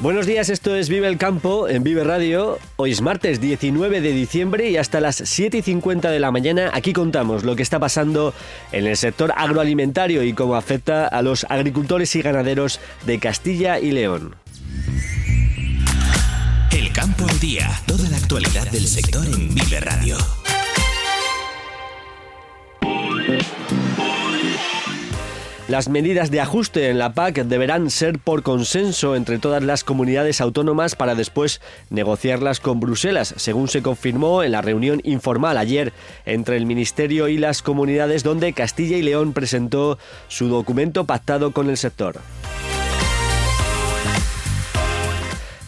Buenos días, esto es Vive el Campo en Vive Radio. Hoy es martes 19 de diciembre y hasta las 7 y 50 de la mañana aquí contamos lo que está pasando en el sector agroalimentario y cómo afecta a los agricultores y ganaderos de Castilla y León. El campo al día, toda la actualidad del sector en Vive Radio. Las medidas de ajuste en la PAC deberán ser por consenso entre todas las comunidades autónomas para después negociarlas con Bruselas, según se confirmó en la reunión informal ayer entre el Ministerio y las comunidades donde Castilla y León presentó su documento pactado con el sector.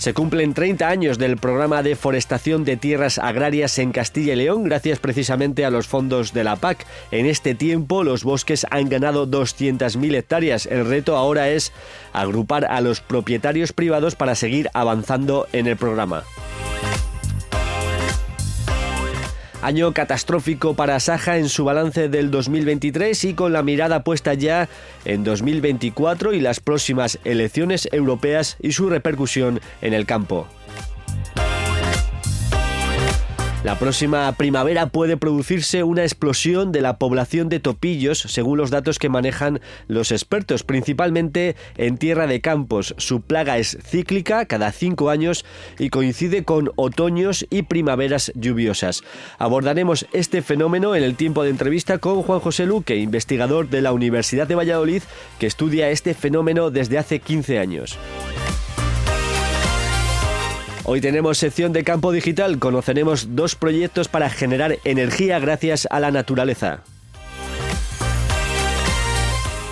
Se cumplen 30 años del programa de forestación de tierras agrarias en Castilla y León, gracias precisamente a los fondos de la PAC. En este tiempo los bosques han ganado 200.000 hectáreas. El reto ahora es agrupar a los propietarios privados para seguir avanzando en el programa. Año catastrófico para Saja en su balance del 2023 y con la mirada puesta ya en 2024 y las próximas elecciones europeas y su repercusión en el campo. La próxima primavera puede producirse una explosión de la población de topillos, según los datos que manejan los expertos, principalmente en tierra de campos. Su plaga es cíclica, cada cinco años, y coincide con otoños y primaveras lluviosas. Abordaremos este fenómeno en el tiempo de entrevista con Juan José Luque, investigador de la Universidad de Valladolid, que estudia este fenómeno desde hace 15 años. Hoy tenemos sección de campo digital, conoceremos dos proyectos para generar energía gracias a la naturaleza.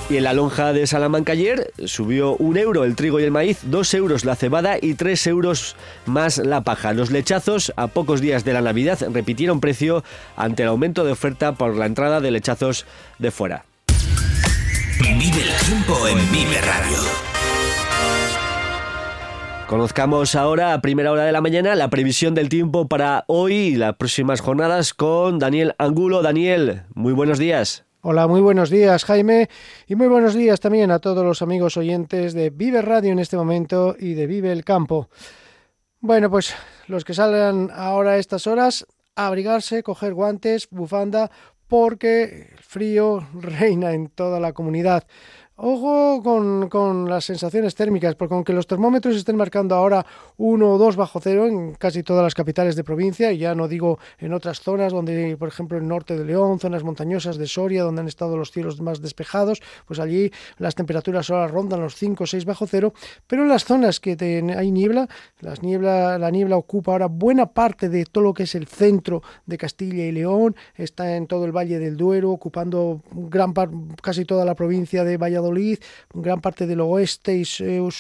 Y en la lonja de Salamanca ayer subió un euro el trigo y el maíz, dos euros la cebada y tres euros más la paja. Los lechazos, a pocos días de la Navidad, repitieron precio ante el aumento de oferta por la entrada de lechazos de fuera. Vive el tiempo en Vive Radio. Conozcamos ahora a primera hora de la mañana la previsión del tiempo para hoy y las próximas jornadas con Daniel Angulo. Daniel, muy buenos días. Hola, muy buenos días Jaime y muy buenos días también a todos los amigos oyentes de Vive Radio en este momento y de Vive el Campo. Bueno, pues los que salgan ahora a estas horas, abrigarse, coger guantes, bufanda, porque el frío reina en toda la comunidad. Ojo con, las sensaciones térmicas, porque aunque los termómetros estén marcando ahora 1 o 2 bajo cero en casi todas las capitales de provincia, y ya no digo en otras zonas donde, por ejemplo, en norte de León, zonas montañosas de Soria, donde han estado los cielos más despejados, pues allí las temperaturas ahora rondan los 5 o 6 bajo cero, pero en las zonas que hay niebla, las niebla, la niebla ocupa ahora buena parte de todo lo que es el centro de Castilla y León, está en todo el Valle del Duero, ocupando gran casi toda la provincia de Valladolid, gran parte del oeste y sur,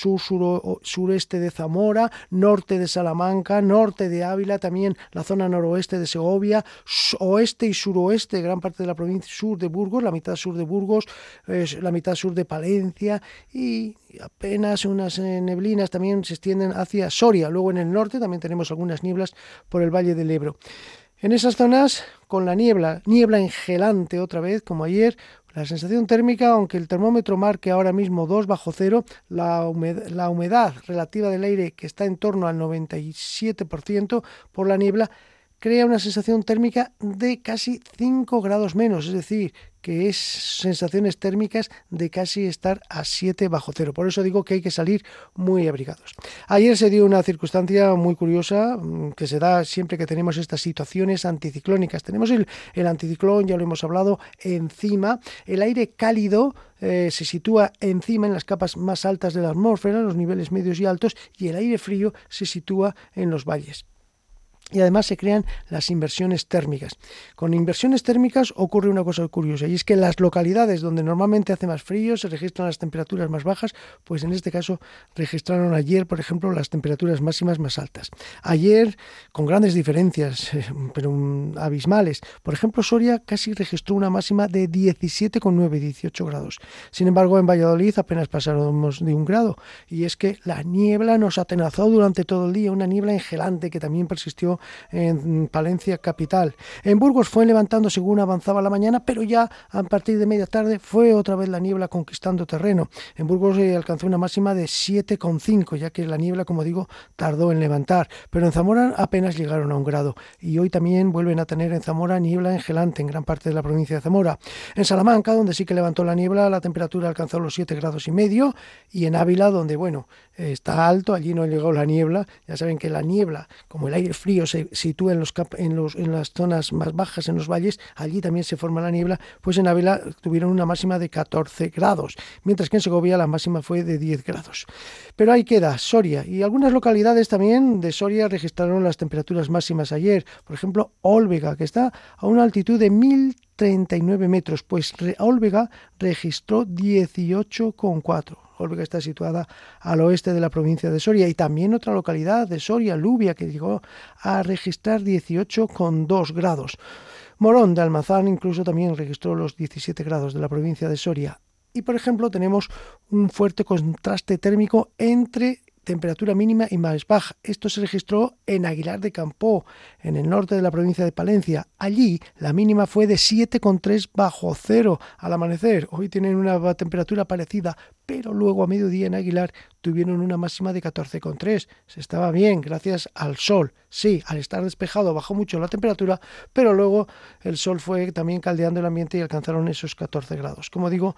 sureste de Zamora, norte de Salamanca, norte de Ávila, también la zona noroeste de Segovia, oeste y suroeste, gran parte de la provincia sur de Burgos, la mitad sur de Burgos, la mitad sur de Palencia y apenas unas eh, neblinas también se extienden hacia Soria. Luego en el norte también tenemos algunas nieblas por el Valle del Ebro. En esas zonas, con la niebla, niebla engelante otra vez, como ayer, la sensación térmica, aunque el termómetro marque ahora mismo 2 bajo cero, la humedad, la humedad relativa del aire que está en torno al 97% por la niebla, crea una sensación térmica de casi 5 grados menos, es decir, que es sensaciones térmicas de casi estar a 7 bajo cero. Por eso digo que hay que salir muy abrigados. Ayer se dio una circunstancia muy curiosa mm, que se da siempre que tenemos estas situaciones anticiclónicas. Tenemos el, anticiclón, ya lo hemos hablado, encima. El aire cálido eh, se sitúa encima en las capas más altas de la atmósfera, los niveles medios y altos, y el aire frío se sitúa en los valles. Y además se crean las inversiones térmicas. Con inversiones térmicas ocurre una cosa curiosa y es que las localidades donde normalmente hace más frío se registran las temperaturas más bajas, pues en este caso registraron ayer, por ejemplo, las temperaturas máximas más altas. Ayer, con grandes diferencias, pero abismales, por ejemplo, Soria casi registró una máxima de 17,9, 18 grados. Sin embargo, en Valladolid apenas pasaron de un grado y es que la niebla nos atenazó durante todo el día, una niebla engelante que también persistió en Palencia capital. En Burgos fue levantando según avanzaba la mañana, pero ya a partir de media tarde fue otra vez la niebla conquistando terreno. En Burgos se alcanzó una máxima de 7,5, ya que la niebla, como digo, tardó en levantar. Pero en Zamora apenas llegaron a un grado. Y hoy también vuelven a tener en Zamora niebla engelante en gran parte de la provincia de Zamora. En Salamanca, donde sí que levantó la niebla, la temperatura alcanzó los 7 grados y medio. Y en Ávila, donde, bueno, está alto, allí no llegó la niebla. Ya saben que la niebla, como el aire frío se sitúa en, los, en, los, en las zonas más bajas, en los valles, allí también se forma la niebla, pues en Ávila tuvieron una máxima de 14 grados, mientras que en Segovia la máxima fue de 10 grados. Pero ahí queda Soria y algunas localidades también de Soria registraron las temperaturas máximas ayer, por ejemplo Olvega, que está a una altitud de 1039 metros, pues Olvega registró 18,4 Olvega está situada al oeste de la provincia de Soria y también otra localidad de Soria, Lubia, que llegó a registrar 18,2 grados. Morón de Almazán incluso también registró los 17 grados de la provincia de Soria. Y por ejemplo tenemos un fuerte contraste térmico entre temperatura mínima y más baja. Esto se registró en Aguilar de Campó, en el norte de la provincia de Palencia. Allí la mínima fue de 7,3 bajo cero al amanecer. Hoy tienen una temperatura parecida, pero luego a mediodía en Aguilar tuvieron una máxima de 14,3. Se estaba bien gracias al sol. Sí, al estar despejado bajó mucho la temperatura, pero luego el sol fue también caldeando el ambiente y alcanzaron esos 14 grados. Como digo,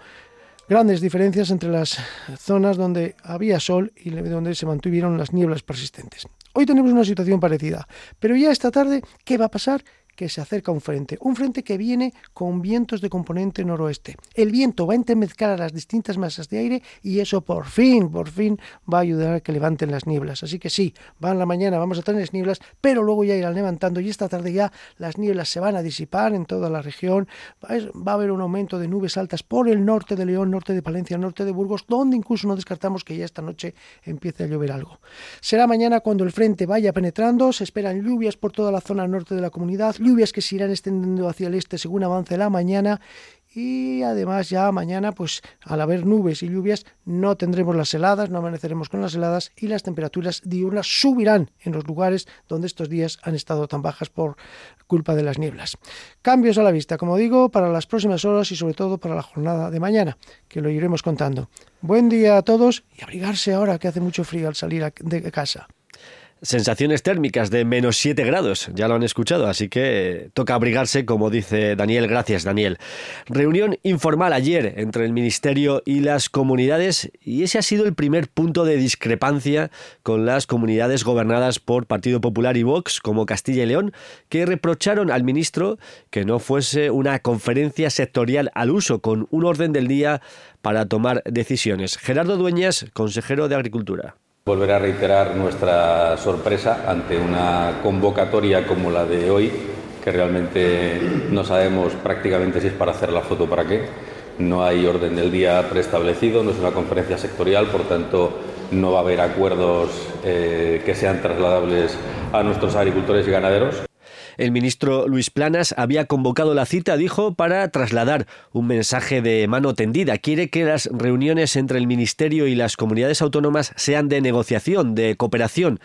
grandes diferencias entre las zonas donde había sol y donde se mantuvieron las nieblas persistentes. Hoy tenemos una situación parecida, pero ya esta tarde, ¿qué va a pasar? Que se acerca un frente, un frente que viene con vientos de componente noroeste. El viento va a entremezclar a las distintas masas de aire y eso por fin, por fin va a ayudar a que levanten las nieblas. Así que sí, va en la mañana, vamos a tener nieblas, pero luego ya irán levantando y esta tarde ya las nieblas se van a disipar en toda la región. Va a haber un aumento de nubes altas por el norte de León, norte de Palencia, norte de Burgos, donde incluso no descartamos que ya esta noche empiece a llover algo. Será mañana cuando el frente vaya penetrando, se esperan lluvias por toda la zona norte de la comunidad, lluvias que se irán extendiendo hacia el este según avance la mañana y además ya mañana pues al haber nubes y lluvias no tendremos las heladas, no amaneceremos con las heladas y las temperaturas diurnas subirán en los lugares donde estos días han estado tan bajas por culpa de las nieblas. Cambios a la vista, como digo, para las próximas horas y sobre todo para la jornada de mañana, que lo iremos contando. Buen día a todos y abrigarse ahora que hace mucho frío al salir de casa. Sensaciones térmicas de menos 7 grados, ya lo han escuchado, así que toca abrigarse, como dice Daniel. Gracias, Daniel. Reunión informal ayer entre el Ministerio y las comunidades, y ese ha sido el primer punto de discrepancia con las comunidades gobernadas por Partido Popular y Vox, como Castilla y León, que reprocharon al ministro que no fuese una conferencia sectorial al uso, con un orden del día para tomar decisiones. Gerardo Dueñas, consejero de Agricultura. Volver a reiterar nuestra sorpresa ante una convocatoria como la de hoy, que realmente no sabemos prácticamente si es para hacer la foto para qué. No hay orden del día preestablecido, no es una conferencia sectorial, por tanto no va a haber acuerdos eh, que sean trasladables a nuestros agricultores y ganaderos. El ministro Luis Planas había convocado la cita, dijo, para trasladar un mensaje de mano tendida. Quiere que las reuniones entre el ministerio y las comunidades autónomas sean de negociación, de cooperación.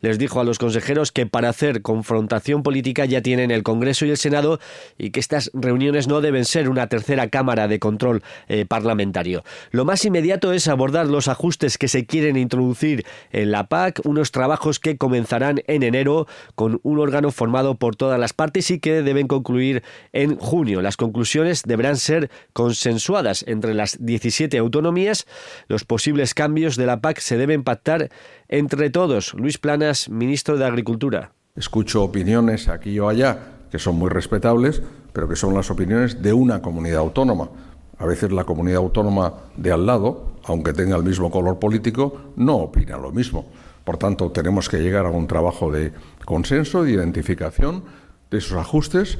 Les dijo a los consejeros que para hacer confrontación política ya tienen el Congreso y el Senado y que estas reuniones no deben ser una tercera cámara de control eh, parlamentario. Lo más inmediato es abordar los ajustes que se quieren introducir en la PAC, unos trabajos que comenzarán en enero con un órgano formado por todas las partes y que deben concluir en junio. Las conclusiones deberán ser consensuadas entre las 17 autonomías. Los posibles cambios de la PAC se deben pactar entre todos. Luis Planas, ministro de Agricultura. Escucho opiniones aquí o allá que son muy respetables, pero que son las opiniones de una comunidad autónoma. A veces la comunidad autónoma de al lado, aunque tenga el mismo color político, no opina lo mismo. Por tanto, tenemos que llegar a un trabajo de consenso, de identificación de esos ajustes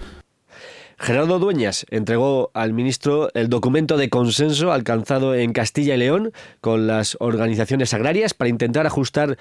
Gerardo Dueñas entregó al ministro el documento de consenso alcanzado en Castilla y León con las organizaciones agrarias para intentar ajustar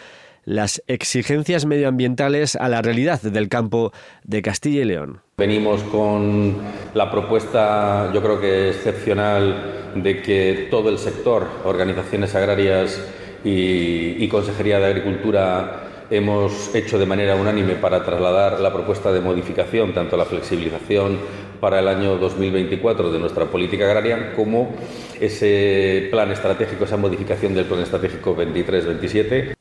las exigencias medioambientales a la realidad del campo de Castilla y León. Venimos con la propuesta, yo creo que excepcional, de que todo el sector, organizaciones agrarias y, Consejería de Agricultura hemos hecho de manera unánime para trasladar la propuesta de modificación, tanto la flexibilización para el año 2024 de nuestra política agraria, como ese plan estratégico, esa modificación del plan estratégico 23-27.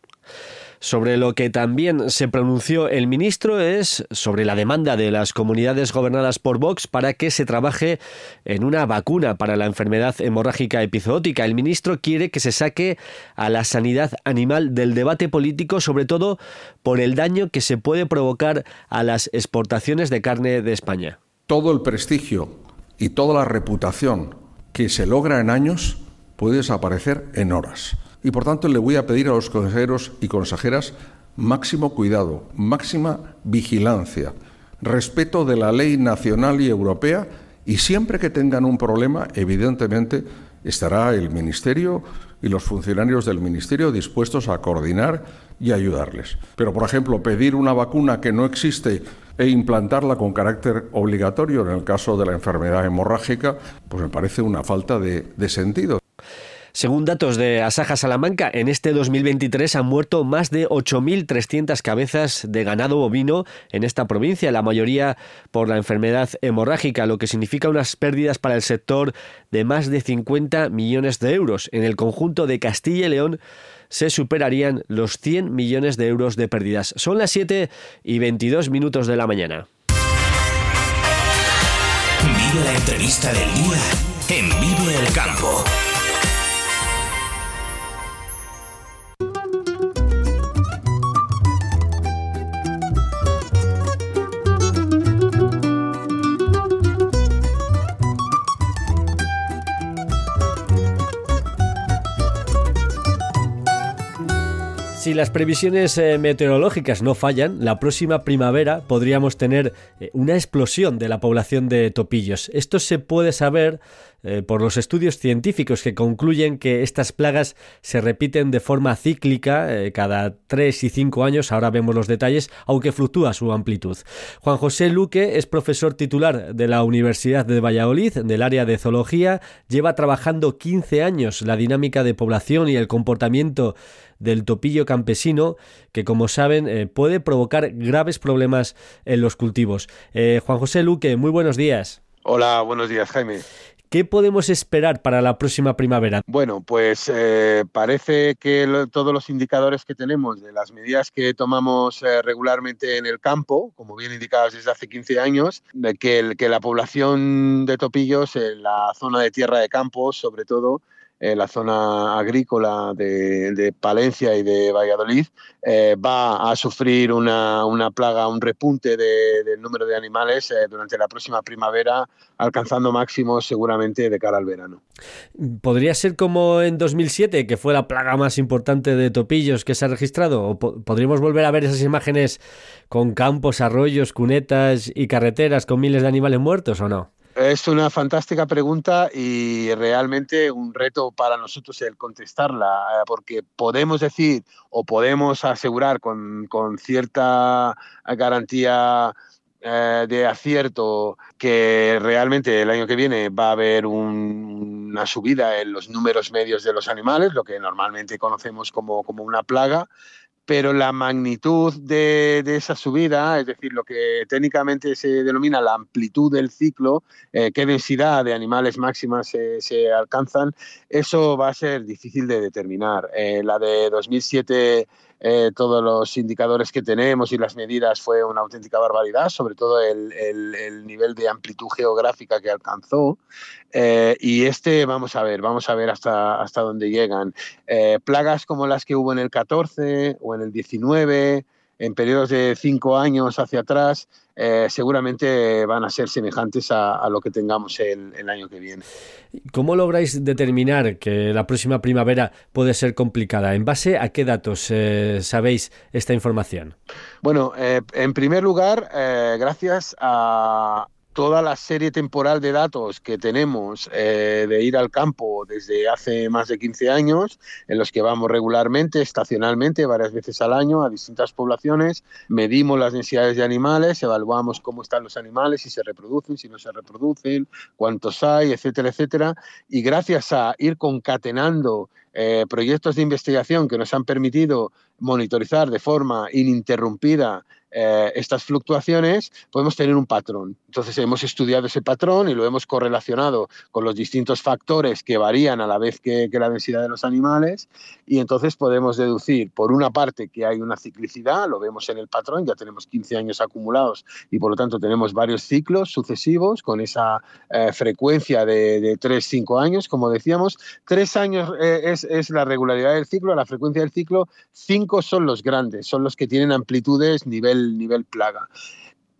Sobre lo que también se pronunció el ministro es sobre la demanda de las comunidades gobernadas por Vox para que se trabaje en una vacuna para la enfermedad hemorrágica epizootica. El ministro quiere que se saque a la sanidad animal del debate político, sobre todo por el daño que se puede provocar a las exportaciones de carne de España. Todo el prestigio y toda la reputación que se logra en años puede desaparecer en horas y por tanto le voy a pedir a los consejeros y consejeras máximo cuidado, máxima vigilancia, respeto de la ley nacional y europea y siempre que tengan un problema, evidentemente, estará el Ministerio y los funcionarios del Ministerio dispuestos a coordinar y ayudarles. Pero, por ejemplo, pedir una vacuna que no existe e implantarla con carácter obligatorio en el caso de la enfermedad hemorrágica, pues me parece una falta de, sentido. Según datos de Asaja Salamanca, en este 2023 han muerto más de 8.300 cabezas de ganado bovino en esta provincia, la mayoría por la enfermedad hemorrágica, lo que significa unas pérdidas para el sector de más de 50 millones de euros. En el conjunto de Castilla y León se superarían los 100 millones de euros de pérdidas. Son las 7 y 22 minutos de la mañana. Vive la entrevista del día en Vive el Campo. Si las previsiones eh, meteorológicas no fallan, la próxima primavera podríamos tener eh, una explosión de la población de topillos. Esto se puede saber eh, por los estudios científicos que concluyen que estas plagas se repiten de forma cíclica cada 3 y 5 años, ahora vemos los detalles, aunque fluctúa su amplitud. Juan José Luque es profesor titular de la Universidad de Valladolid, del área de zoología, lleva trabajando 15 años la dinámica de población y el comportamiento del topillo campesino que, como saben, eh, puede provocar graves problemas en los cultivos. Eh, Juan José Luque, muy buenos días. Hola, buenos días, Jaime. ¿Qué podemos esperar para la próxima primavera? Bueno, pues eh, parece que todos los indicadores que tenemos de las medidas que tomamos regularmente en el campo, como bien indicadas desde hace 15 años, de que, que la población de topillos en la zona de tierra de campo, sobre todo, en la zona agrícola de, Palencia y de Valladolid, eh, va a sufrir una, plaga, un repunte del número de animales eh, durante la próxima primavera, alcanzando máximos seguramente de cara al verano. ¿Podría ser como en 2007, que fue la plaga más importante de topillos que se ha registrado? ¿O podríamos volver a ver esas imágenes con campos, arroyos, cunetas y carreteras con miles de animales muertos o no? Es una fantástica pregunta y realmente un reto para nosotros el contestarla, eh, porque podemos decir o podemos asegurar con, cierta garantía eh, de acierto que realmente el año que viene va a haber una subida en los números medios de los animales, lo que normalmente conocemos como, como una plaga, pero la magnitud de, esa subida, es decir, lo que técnicamente se denomina la amplitud del ciclo, eh, qué densidad de animales máximas se, alcanzan, eso va a ser difícil de determinar. Eh, la de 2007 eh, todos los indicadores que tenemos y las medidas fue una auténtica barbaridad, sobre todo el, nivel de amplitud geográfica que alcanzó. Eh, y este, vamos a ver, vamos a ver hasta, hasta dónde llegan. Eh, plagas como las que hubo en el 14 o en el 19 en periodos de cinco años hacia atrás, eh, seguramente van a ser semejantes a, lo que tengamos el, año que viene. ¿Cómo lográis determinar que la próxima primavera puede ser complicada? ¿En base a qué datos eh, sabéis esta información? Bueno, eh, en primer lugar, gracias a, toda la serie temporal de datos que tenemos eh, de ir al campo desde hace más de 15 años, en los que vamos regularmente, estacionalmente, varias veces al año a distintas poblaciones, medimos las necesidades de animales, evaluamos cómo están los animales, si se reproducen, si no se reproducen, cuántos hay, etcétera, etcétera. Y gracias a ir concatenando eh, proyectos de investigación que nos han permitido monitorizar de forma ininterrumpida eh, estas fluctuaciones, podemos tener un patrón. Entonces hemos estudiado ese patrón y lo hemos correlacionado con los distintos factores que varían a la vez que, la densidad de los animales y entonces podemos deducir, por una parte, que hay una ciclicidad, lo vemos en el patrón, ya tenemos 15 años acumulados y por lo tanto tenemos varios ciclos sucesivos con esa eh, frecuencia de, de 3-5 años, como decíamos. Tres años eh, es, es la regularidad del ciclo, la frecuencia del ciclo, cinco son los grandes, son los que tienen amplitudes nivel nivel, plaga.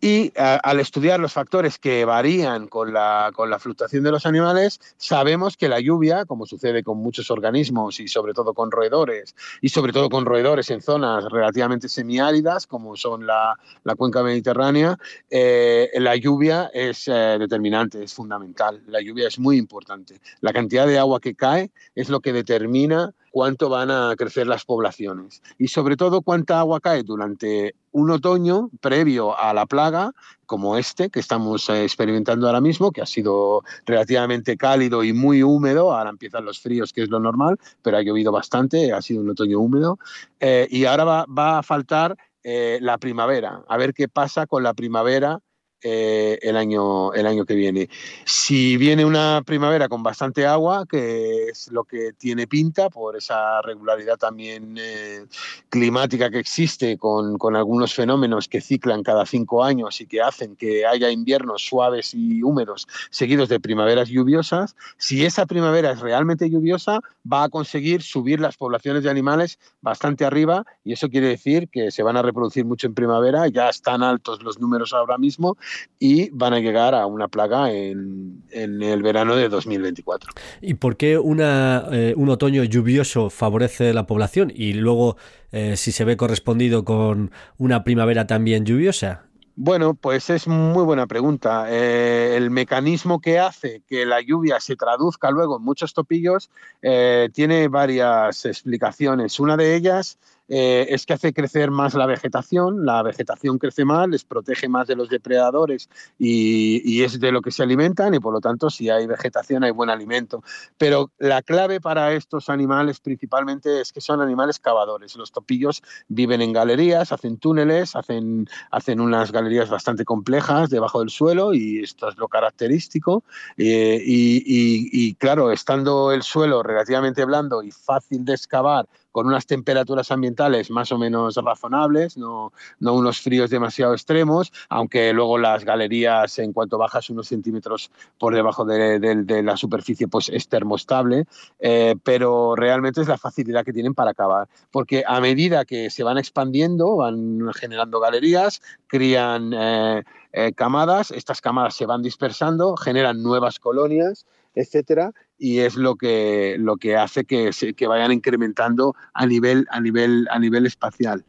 Y al estudiar los factores que varían con la, con la, fluctuación de los animales, sabemos que la lluvia, como sucede con muchos organismos y sobre todo con roedores, y sobre todo con roedores en zonas relativamente semiáridas, como son la, la cuenca mediterránea, eh, la lluvia es eh, determinante, es fundamental. La lluvia es muy importante. La cantidad de agua que cae es lo que determina cuánto van a crecer las poblaciones y sobre todo cuánta agua cae durante un otoño previo a la plaga como este que estamos eh, experimentando ahora mismo, que ha sido relativamente cálido y muy húmedo, ahora empiezan los fríos, que es lo normal, pero ha llovido bastante, ha sido un otoño húmedo, eh, y ahora va, a faltar eh, la primavera, a ver qué pasa con la primavera eh, el, año, el año que viene. Si viene una primavera con bastante agua, que es lo que tiene pinta por esa regularidad también eh, climática que existe con, con, algunos fenómenos que ciclan cada cinco años y que hacen que haya inviernos suaves y húmedos seguidos de primaveras lluviosas, si esa primavera es realmente lluviosa, va a conseguir subir las poblaciones de animales bastante arriba y eso quiere decir que se van a reproducir mucho en primavera, ya están altos los números ahora mismo y van a llegar a una plaga en, el verano de 2024. ¿Y por qué una, eh, un otoño lluvioso favorece la población y luego eh, si se ve correspondido con una primavera también lluviosa? Bueno, pues es muy buena pregunta. Eh, el mecanismo que hace que la lluvia se traduzca luego en muchos topillos tiene varias explicaciones. Una de ellas eh, es que hace crecer más la vegetación, la vegetación crece más, les protege más de los depredadores y, es de lo que se alimentan y por lo tanto si hay vegetación hay buen alimento. Pero la clave para estos animales principalmente es que son animales cavadores. Los topillos viven en galerías, hacen túneles, hacen, hacen unas galerías bastante complejas debajo del suelo y esto es lo característico. Eh, y claro, estando el suelo relativamente blando y fácil de excavar, con unas temperaturas ambientales más o menos razonables, no, no unos fríos demasiado extremos, aunque luego las galerías, en cuanto bajas unos centímetros por debajo de, la superficie, pues es termostable, eh, pero realmente es la facilidad que tienen para acabar, porque a medida que se van expandiendo, van generando galerías, crían eh, eh, camadas, estas camadas se van dispersando, generan nuevas colonias, etcétera, y es lo que, lo que hace que, que vayan incrementando a nivel, a, nivel, a nivel espacial.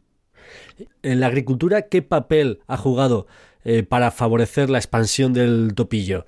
En la agricultura, ¿qué papel ha jugado eh, para favorecer la expansión del topillo?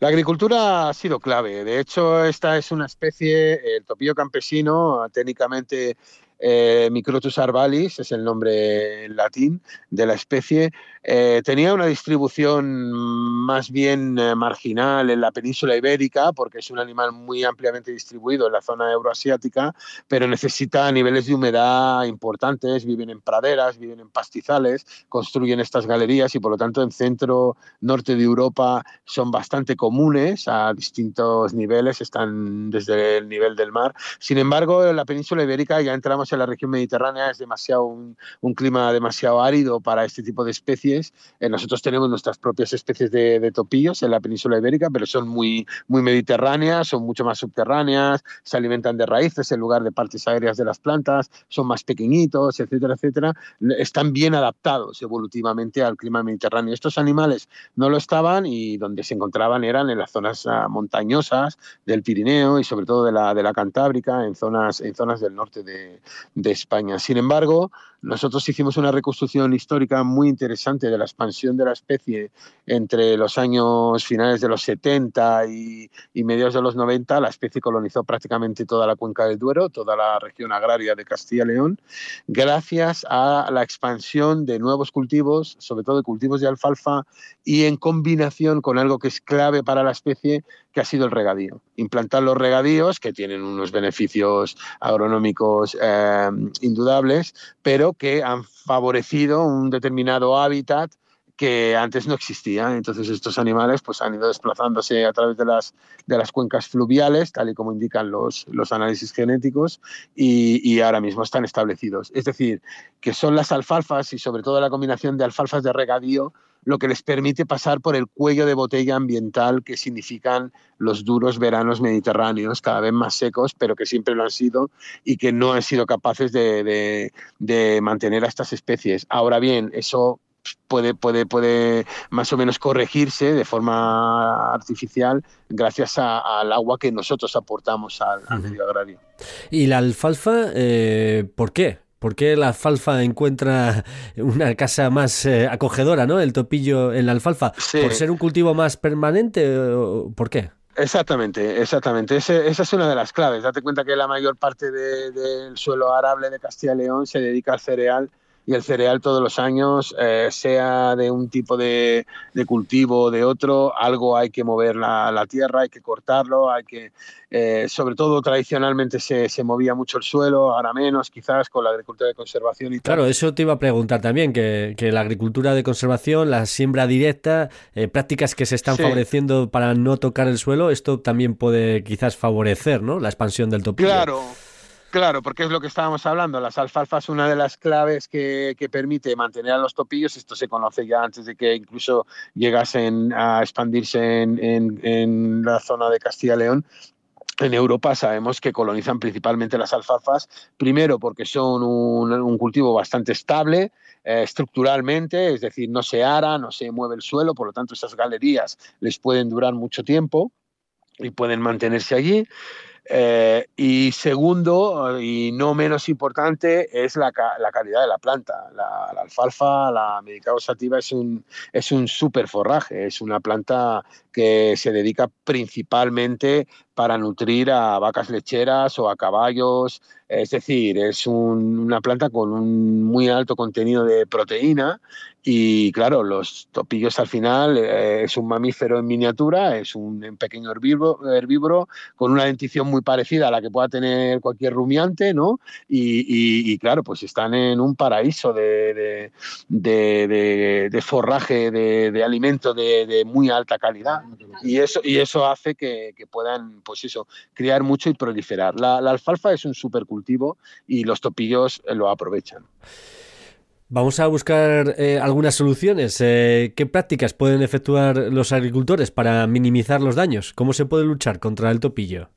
La agricultura ha sido clave. De hecho, esta es una especie, el topillo campesino, técnicamente eh, Microtus arvalis, es el nombre en latín de la especie, eh, tenía una distribución más bien eh, marginal en la península ibérica, porque es un animal muy ampliamente distribuido en la zona euroasiática, pero necesita niveles de humedad importantes, viven en praderas, viven en pastizales, construyen estas galerías y por lo tanto en centro norte de Europa son bastante comunes a distintos niveles, están desde el nivel del mar. Sin embargo, en la península ibérica ya entramos en la región mediterránea es demasiado un, clima demasiado árido para este tipo de especies. Eh, nosotros tenemos nuestras propias especies de, topillos en la península ibérica, pero son muy, muy mediterráneas, son mucho más subterráneas, se alimentan de raíces en lugar de partes aéreas de las plantas, son más pequeñitos, etcétera, etcétera. Están bien adaptados evolutivamente al clima mediterráneo. Estos animales no lo estaban y donde se encontraban eran en las zonas ah, montañosas del Pirineo y sobre todo de la, de la Cantábrica, en zonas, en zonas del norte de, de España. Sin embargo, nosotros hicimos una reconstrucción histórica muy interesante de la expansión de la especie entre los años finales de los 70 y, y mediados de los 90. La especie colonizó prácticamente toda la cuenca del Duero, toda la región agraria de Castilla y León, gracias a la expansión de nuevos cultivos, sobre todo de cultivos de alfalfa, y en combinación con algo que es clave para la especie, que ha sido el regadío. Implantar los regadíos, que tienen unos beneficios agronómicos eh, indudables, pero que han favorecido un determinado hábitat que antes no existía. Entonces estos animales pues, han ido desplazándose a través de las, de las cuencas fluviales, tal y como indican los, los análisis genéticos, y, y, ahora mismo están establecidos. Es decir, que son las alfalfas y sobre todo la combinación de alfalfas de regadío lo que les permite pasar por el cuello de botella ambiental que significan los duros veranos mediterráneos, cada vez más secos, pero que siempre lo han sido y que no han sido capaces de, mantener a estas especies. Ahora bien, eso puede, puede, puede más o menos corregirse de forma artificial gracias al agua que nosotros aportamos al, medio agrario. ¿Y la alfalfa, eh, por qué? ¿Por qué la alfalfa encuentra una casa más eh, acogedora, ¿no? El topillo en la alfalfa. ¿Por ser un cultivo más permanente? ¿Por qué? Exactamente, exactamente. esa es una de las claves. Date cuenta que la mayor parte del suelo arable de Castilla y León se dedica al cereal y el cereal todos los años, eh, sea de un tipo de, cultivo o de otro, algo hay que mover la, tierra, hay que cortarlo, hay que, eh, sobre todo tradicionalmente se, movía mucho el suelo, ahora menos quizás con la agricultura de conservación y Claro, eso te iba a preguntar también, que, la agricultura de conservación, la siembra directa, eh, prácticas que se están favoreciendo para no tocar el suelo, esto también puede quizás favorecer ¿no? la expansión del topillo. Claro. Claro, porque es lo que estábamos hablando. Las alfalfas, una de las claves que, permite mantener a los topillos, esto se conoce ya antes de que incluso llegasen a expandirse en, la zona de Castilla y León, en Europa sabemos que colonizan principalmente las alfalfas, primero porque son un, cultivo bastante estable eh, estructuralmente, es decir, no se ara, no se mueve el suelo, por lo tanto esas galerías les pueden durar mucho tiempo y pueden mantenerse allí. Eh, y segundo, y no menos importante, es la, la calidad de la planta. La, alfalfa, la medicado sativa, es un, es un super forraje, es una planta que se dedica principalmente para nutrir a vacas lecheras o a caballos. Es decir, es una planta con un muy alto contenido de proteína y claro, los topillos al final eh, es un mamífero en miniatura, es un pequeño herbívoro, con una dentición muy parecida a la que pueda tener cualquier rumiante, ¿no? Y, claro, pues están en un paraíso de, de, forraje, de, alimento de, muy alta calidad. Y eso, y eso hace que, puedan, pues eso, criar mucho y proliferar. La, alfalfa es un supercultivo y los topillos lo aprovechan. Vamos a buscar eh, algunas soluciones. Eh, ¿Qué prácticas pueden efectuar los agricultores para minimizar los daños? ¿Cómo se puede luchar contra el topillo?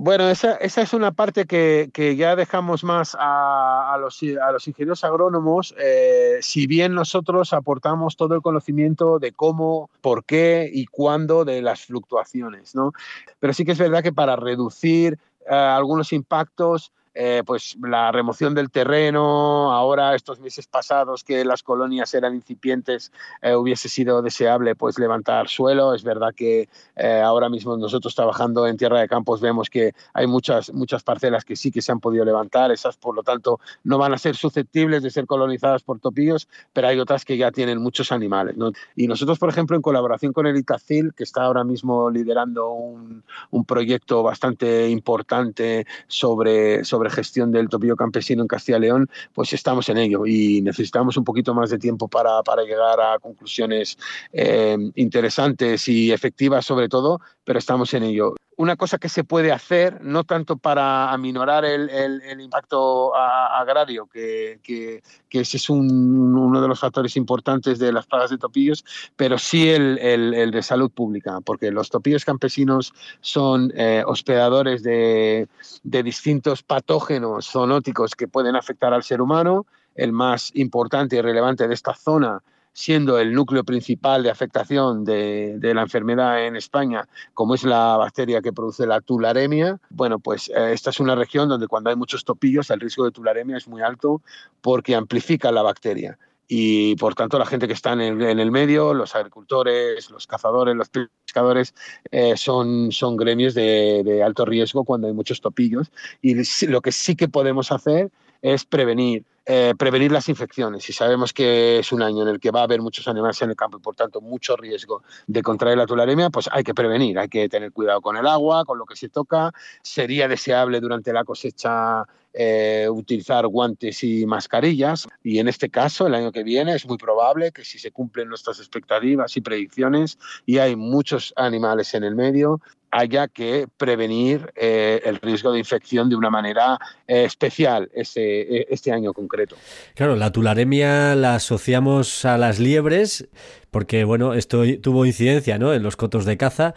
Bueno, esa, es una parte que, ya dejamos más a, los, ingenieros agrónomos, eh, si bien nosotros aportamos todo el conocimiento de cómo, por qué y cuándo de las fluctuaciones, ¿no? Pero sí que es verdad que para reducir algunos impactos eh, pues la remoción del terreno, ahora estos meses pasados que las colonias eran incipientes, eh, hubiese sido deseable pues levantar suelo. Es verdad que eh, ahora mismo nosotros trabajando en tierra de campos vemos que hay muchas, muchas parcelas que sí que se han podido levantar, esas por lo tanto no van a ser susceptibles de ser colonizadas por topillos, pero hay otras que ya tienen muchos animales. Y nosotros, por ejemplo, en colaboración con el ITACIL, que está ahora mismo liderando un, un proyecto bastante importante sobre, sobre sobre gestión del topillo campesino en Castilla y León, pues estamos en ello y necesitamos un poquito más de tiempo para, para llegar a conclusiones eh, interesantes y efectivas sobre todo, pero estamos en ello. Una cosa que se puede hacer, no tanto para aminorar el, el, impacto agrario, que, que, que, ese es un, uno de los factores importantes de las plagas de topillos, pero sí el, el de salud pública, porque los topillos campesinos son eh, hospedadores de, de distintos patógenos zoonóticos que pueden afectar al ser humano. El más importante y relevante de esta zona siendo el núcleo principal de afectación de, la enfermedad en España, como es la bacteria que produce la tularemia, bueno, pues eh, esta es una región donde cuando hay muchos topillos el riesgo de tularemia es muy alto porque amplifica la bacteria y por tanto la gente que está en el, medio, los agricultores, los cazadores, los pescadores, eh, son, son gremios de, de, alto riesgo cuando hay muchos topillos. Y lo que sí que podemos hacer es prevenir. Eh, prevenir las infecciones. Si sabemos que es un año en el que va a haber muchos animales en el campo y por tanto mucho riesgo de contraer la tularemia, pues hay que prevenir, hay que tener cuidado con el agua, con lo que se toca. Sería deseable durante la cosecha eh, utilizar guantes y mascarillas y en este caso el año que viene es muy probable que si se cumplen nuestras expectativas y predicciones y hay muchos animales en el medio, haya que prevenir eh, el riesgo de infección de una manera eh, especial ese, este año concreto. Claro, la tularemia la asociamos a las liebres porque, bueno, esto tuvo incidencia ¿no? en los cotos de caza.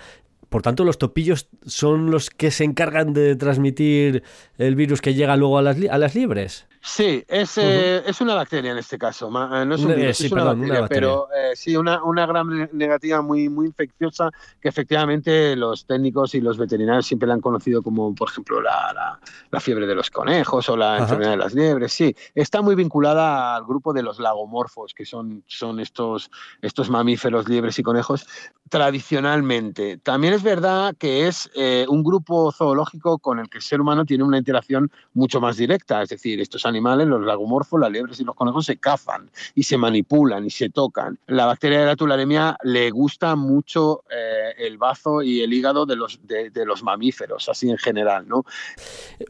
Por tanto, los topillos son los que se encargan de transmitir el virus que llega luego a las, a las liebres. Sí, es, eh, es una bacteria en este caso, eh, no es un virus, es una, bacteria, pero eh, sí, una, una gran negativa muy, muy infecciosa que efectivamente los técnicos y los veterinarios siempre la han conocido como, por ejemplo, la, la, fiebre de los conejos o la enfermedad de las liebres. Sí, está muy vinculada al grupo de los lagomorfos, que son, son estos, estos mamíferos, liebres y conejos, tradicionalmente. También es verdad que es un grupo zoológico con el que el ser humano tiene una interacción mucho más directa, es decir, estos animales, los lagomorfos, las liebres y los conejos, se cazan y se manipulan y se tocan. La bacteria de la tularemia le gusta mucho eh, el bazo y el hígado de los, de, los mamíferos, así en general. ¿no?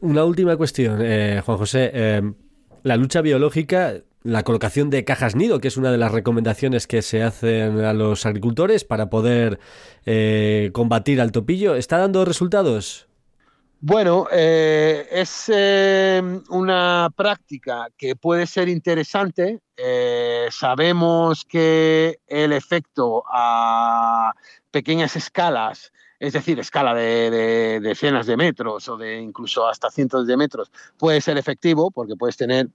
Una última cuestión, eh, Juan José. Eh, la lucha biológica la colocación de cajas nido, que es una de las recomendaciones que se hacen a los agricultores para poder combatir al topillo, ¿está dando resultados? Bueno, eh, es eh, una práctica que puede ser interesante. Eh, sabemos que el efecto a pequeñas escalas, es decir, escala de, de, decenas de metros o de incluso hasta cientos de metros, puede ser efectivo porque puedes tener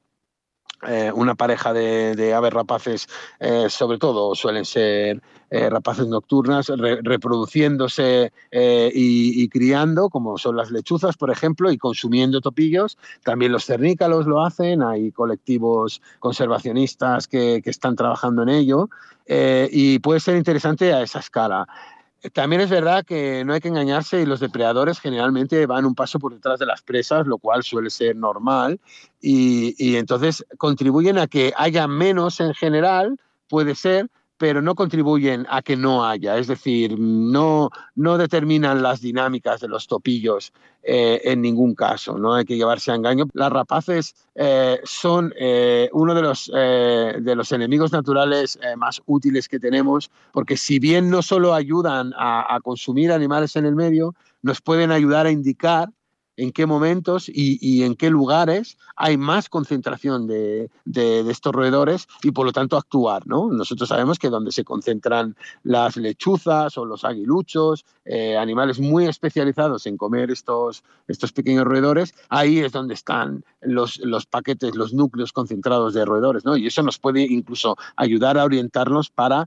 eh, una pareja de, aves rapaces, eh, sobre todo suelen ser eh, rapaces nocturnas, reproduciéndose y, criando, como son las lechuzas, por ejemplo, y consumiendo topillos. También los cernícalos lo hacen, hay colectivos conservacionistas que, que están trabajando en ello. y puede ser interesante a esa escala. También es verdad que no hay que engañarse y los depredadores generalmente van un paso por detrás de las presas, lo cual suele ser normal, y, y entonces contribuyen a que haya menos en general, puede ser, pero no contribuyen a que no haya, es decir, no, no determinan las dinámicas de los topillos eh, en ningún caso, no hay que llevarse a engaño. Las rapaces eh, son eh, uno de los, de los enemigos naturales más útiles que tenemos, porque si bien no solo ayudan a consumir animales en el medio, nos pueden ayudar a indicar en qué momentos y, en qué lugares hay más concentración de, estos roedores y por lo tanto actuar. ¿no? Nosotros sabemos que donde se concentran las lechuzas o los aguiluchos, eh, animales muy especializados en comer estos, estos pequeños roedores, ahí es donde están los, los paquetes, los núcleos concentrados de roedores. ¿no? Y eso nos puede incluso ayudar a orientarnos para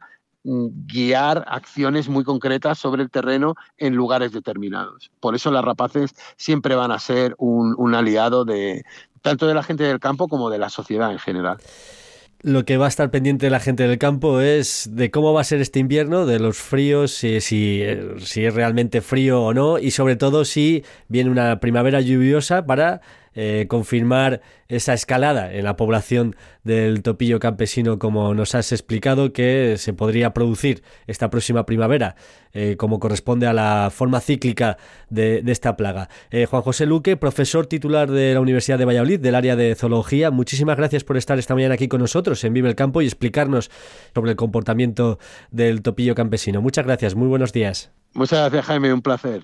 guiar acciones muy concretas sobre el terreno en lugares determinados. Por eso las rapaces siempre van a ser un, aliado de tanto de la gente del campo como de la sociedad en general. Lo que va a estar pendiente la gente del campo es de cómo va a ser este invierno, de los fríos, si, si, si es realmente frío o no, y sobre todo si viene una primavera lluviosa para eh, confirmar esa escalada en la población del topillo campesino como nos has explicado que se podría producir esta próxima primavera eh, como corresponde a la forma cíclica de, esta plaga. Eh, Juan José Luque, profesor titular de la Universidad de Valladolid del área de zoología, muchísimas gracias por estar esta mañana aquí con nosotros en Vive el Campo y explicarnos sobre el comportamiento del topillo campesino. Muchas gracias, muy buenos días. Muchas gracias Jaime, un placer.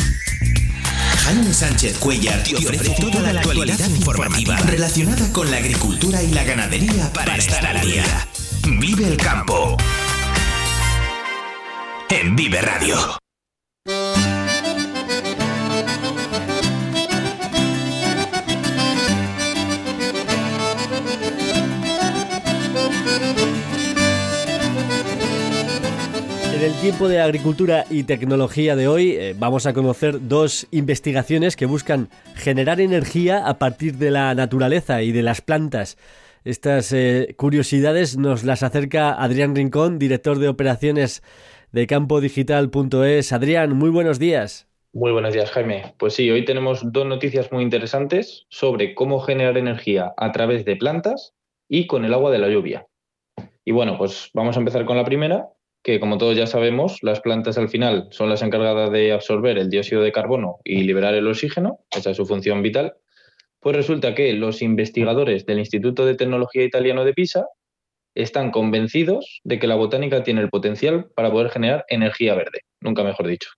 Jaime Sánchez Cuellar te ofrece toda la actualidad informativa relacionada con la agricultura y la ganadería para estar al día. Vive el campo. En Vive Radio. Tiempo de agricultura y tecnología de hoy eh, vamos a conocer dos investigaciones que buscan generar energía a partir de la naturaleza y de las plantas. Estas eh, curiosidades nos las acerca Adrián Rincón, director de operaciones de campodigital.es. Adrián, muy buenos días. Muy buenos días, Jaime. Pues sí, hoy tenemos dos noticias muy interesantes sobre cómo generar energía a través de plantas y con el agua de la lluvia. Y bueno, pues vamos a empezar con la primera, que como todos ya sabemos, las plantas al final son las encargadas de absorber el dióxido de carbono y liberar el oxígeno, esa es su función vital, pues resulta que los investigadores del Instituto de Tecnología Italiano de Pisa están convencidos de que la botánica tiene el potencial para poder generar energía verde, nunca mejor dicho.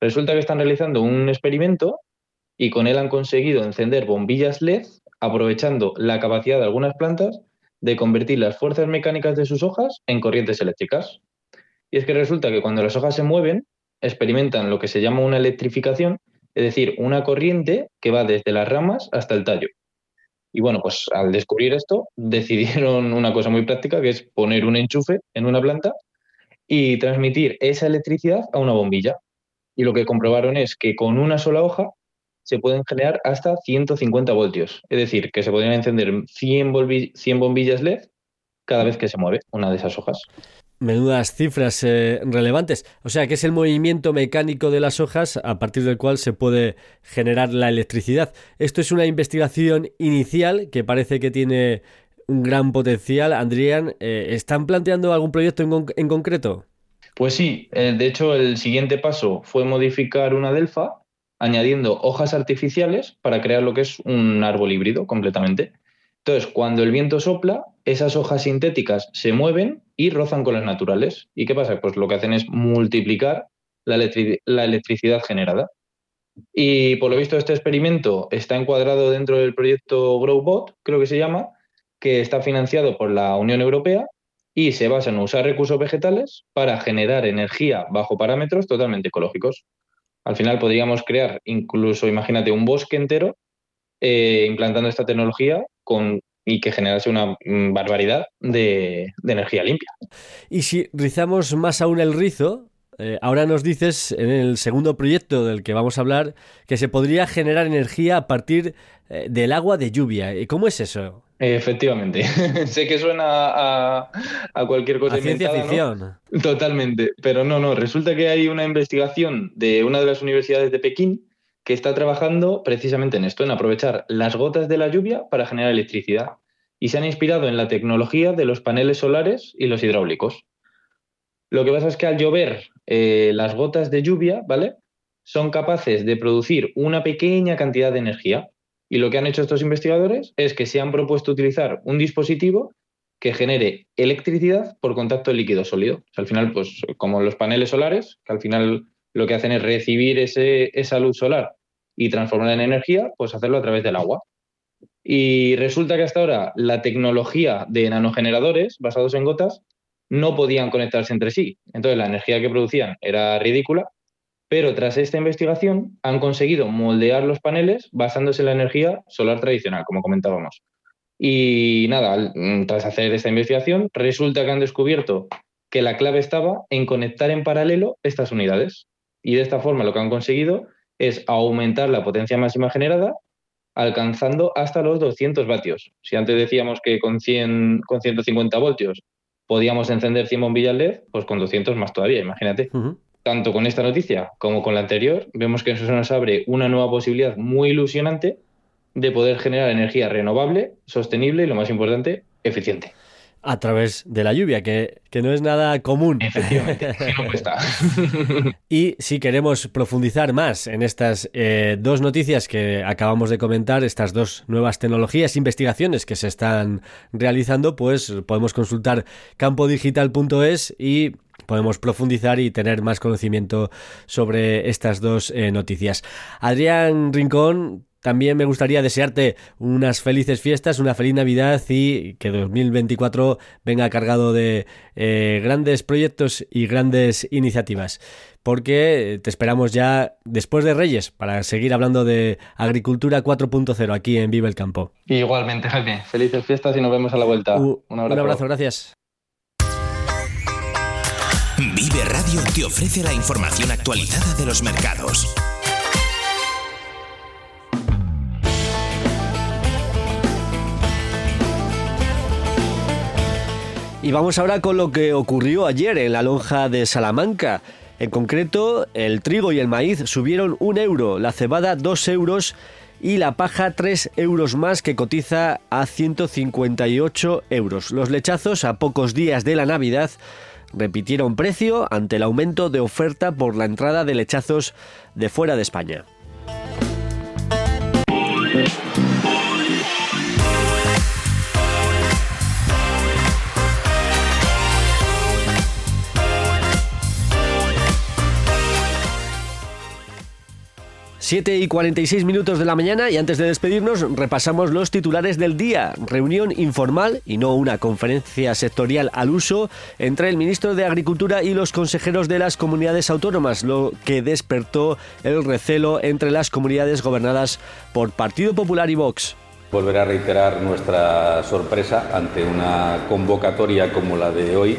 Resulta que están realizando un experimento y con él han conseguido encender bombillas LED aprovechando la capacidad de algunas plantas de convertir las fuerzas mecánicas de sus hojas en corrientes eléctricas. Y es que resulta que cuando las hojas se mueven, experimentan lo que se llama una electrificación, es decir, una corriente que va desde las ramas hasta el tallo. Y bueno, pues al descubrir esto, decidieron una cosa muy práctica, que es poner un enchufe en una planta y transmitir esa electricidad a una bombilla. Y lo que comprobaron es que con una sola hoja se pueden generar hasta 150 voltios. Es decir, que se podrían encender 100, 100 bombillas LED cada vez que se mueve una de esas hojas. Menudas cifras eh, relevantes. O sea, que es el movimiento mecánico de las hojas a partir del cual se puede generar la electricidad. Esto es una investigación inicial que parece que tiene un gran potencial. Andrián, eh, ¿están planteando algún proyecto en, concreto? Pues sí, eh, de hecho el siguiente paso fue modificar una delfa añadiendo hojas artificiales para crear lo que es un árbol híbrido completamente. Entonces, cuando el viento sopla, esas hojas sintéticas se mueven y rozan con las naturales. ¿Y qué pasa? Pues lo que hacen es multiplicar la, electricidad generada. Y por lo visto este experimento está encuadrado dentro del proyecto GrowBot, creo que se llama, que está financiado por la Unión Europea y se basa en usar recursos vegetales para generar energía bajo parámetros totalmente ecológicos. Al final podríamos crear incluso, imagínate, un bosque entero eh, implantando esta tecnología con, y que generase una mm, barbaridad de, energía limpia. Y si rizamos más aún el rizo, eh, ahora nos dices en el segundo proyecto del que vamos a hablar que se podría generar energía a partir eh, del agua de lluvia. ¿Cómo es eso? Efectivamente. sé que suena a, cualquier cosa. A ciencia ficción. Totalmente. Pero no, no. Resulta que hay una investigación de una de las universidades de Pekín que está trabajando precisamente en esto, en aprovechar las gotas de la lluvia para generar electricidad. Y se han inspirado en la tecnología de los paneles solares y los hidráulicos. Lo que pasa es que al llover eh, las gotas de lluvia, ¿vale? Son capaces de producir una pequeña cantidad de energía. Y lo que han hecho estos investigadores es que se han propuesto utilizar un dispositivo que genere electricidad por contacto líquido sólido. al final, pues como los paneles solares, que al final lo que hacen es recibir esa luz solar y transformarla en energía, pues hacerlo a través del agua. Y resulta que hasta ahora la tecnología de nanogeneradores basados en gotas no podían conectarse entre sí. Entonces la energía que producían era ridícula, pero tras esta investigación han conseguido moldear los paneles basándose en la energía solar tradicional, como comentábamos. Y nada, tras hacer esta investigación, resulta que han descubierto que la clave estaba en conectar en paralelo estas unidades. Y de esta forma lo que han conseguido es aumentar la potencia máxima generada alcanzando hasta los 200 vatios. Si antes decíamos que con, 100, con 150 voltios podíamos encender 100 bombillas LED, pues con 200 más todavía, imagínate. Tanto con esta noticia como con la anterior, vemos que eso nos abre una nueva posibilidad muy ilusionante de poder generar energía renovable, sostenible y, lo más importante, eficiente a través de la lluvia, que, no es nada común. Efectivamente, y si queremos profundizar más en estas eh, dos noticias que acabamos de comentar, estas dos nuevas tecnologías, investigaciones que se están realizando, pues podemos consultar campodigital.es y podemos profundizar y tener más conocimiento sobre estas dos eh, noticias. Adrián Rincón, también me gustaría desearte unas felices fiestas, una feliz Navidad y que 2024 venga cargado de eh, grandes proyectos y grandes iniciativas. Porque te esperamos ya después de Reyes para seguir hablando de Agricultura 4.0 aquí en Vive el Campo. Igualmente, Jaime. Felices fiestas y nos vemos a la vuelta. un abrazo, un abrazo gracias. Vive Radio te ofrece la información actualizada de los mercados Y vamos ahora con lo que ocurrió ayer en la lonja de Salamanca. En concreto, el trigo y el maíz subieron un euro, la cebada dos euros y la paja tres euros más que cotiza a 158 euros. Los lechazos a pocos días de la Navidad repitieron precio ante el aumento de oferta por la entrada de lechazos de fuera de España. 7 y 46 minutos de la mañana y antes de despedirnos repasamos los titulares del día. Reunión informal y no una conferencia sectorial al uso entre el ministro de Agricultura y los consejeros de las comunidades autónomas, lo que despertó el recelo entre las comunidades gobernadas por Partido Popular y Vox. Volver a reiterar nuestra sorpresa ante una convocatoria como la de hoy,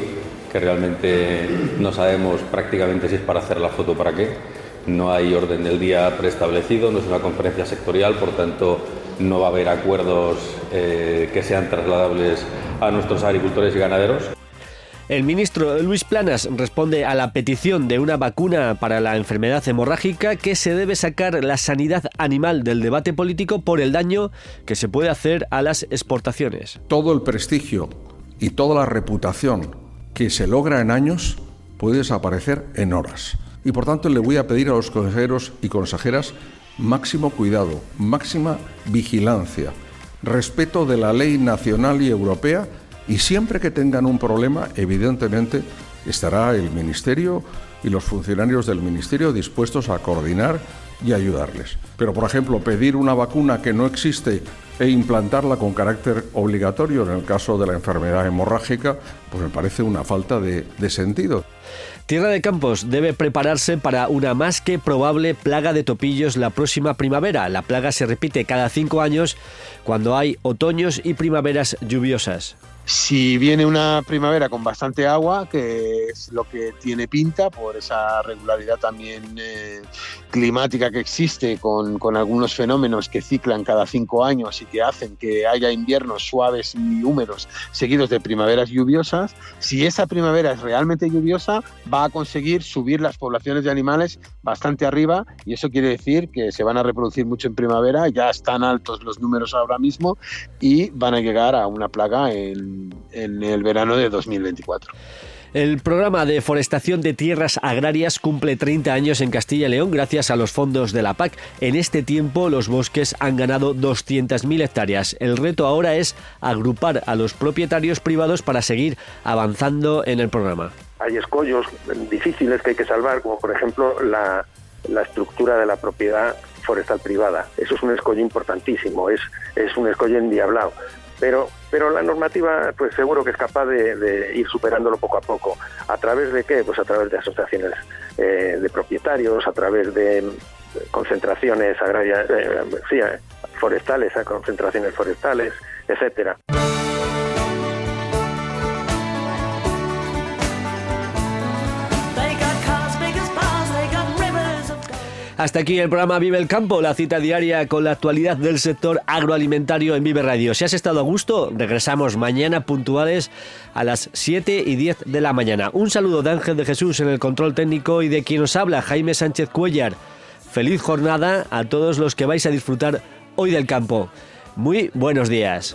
que realmente no sabemos prácticamente si es para hacer la foto para qué no hay orden del día preestablecido, no es una conferencia sectorial, por tanto no va a haber acuerdos eh, que sean trasladables a nuestros agricultores y ganaderos. El ministro Luis Planas responde a la petición de una vacuna para la enfermedad hemorrágica que se debe sacar la sanidad animal del debate político por el daño que se puede hacer a las exportaciones. Todo el prestigio y toda la reputación que se logra en años puede desaparecer en horas y por tanto le voy a pedir a los consejeros y consejeras máximo cuidado, máxima vigilancia, respeto de la ley nacional y europea y siempre que tengan un problema, evidentemente, estará el Ministerio y los funcionarios del Ministerio dispuestos a coordinar y ayudarles. Pero, por ejemplo, pedir una vacuna que no existe e implantarla con carácter obligatorio en el caso de la enfermedad hemorrágica, pues me parece una falta de, de sentido. Tierra de Campos debe prepararse para una más que probable plaga de topillos la próxima primavera. La plaga se repite cada cinco años cuando hay otoños y primaveras lluviosas. Si viene una primavera con bastante agua, que es lo que tiene pinta por esa regularidad también eh, climática que existe con, con, algunos fenómenos que ciclan cada cinco años y que hacen que haya inviernos suaves y húmedos seguidos de primaveras lluviosas, si esa primavera es realmente lluviosa, va a conseguir subir las poblaciones de animales bastante arriba y eso quiere decir que se van a reproducir mucho en primavera, ya están altos los números ahora mismo y van a llegar a una plaga en en, el verano de 2024. El programa de forestación de tierras agrarias cumple 30 años en Castilla y León gracias a los fondos de la PAC. En este tiempo los bosques han ganado 200.000 hectáreas. El reto ahora es agrupar a los propietarios privados para seguir avanzando en el programa. Hay escollos difíciles que hay que salvar, como por ejemplo la, la estructura de la propiedad forestal privada. Eso es un escollo importantísimo, es, es un escollo endiablado pero, pero la normativa pues seguro que es capaz de, ir superándolo poco a poco. ¿A través de qué? Pues a través de asociaciones eh, de propietarios, a través de concentraciones agrarias, eh, sí, forestales, concentraciones forestales, etcétera. Hasta aquí el programa Vive el Campo, la cita diaria con la actualidad del sector agroalimentario en Vive Radio. Si has estado a gusto, regresamos mañana puntuales a las 7 y 10 de la mañana. Un saludo de Ángel de Jesús en el control técnico y de quien os habla, Jaime Sánchez Cuellar. Feliz jornada a todos los que vais a disfrutar hoy del campo. Muy buenos días.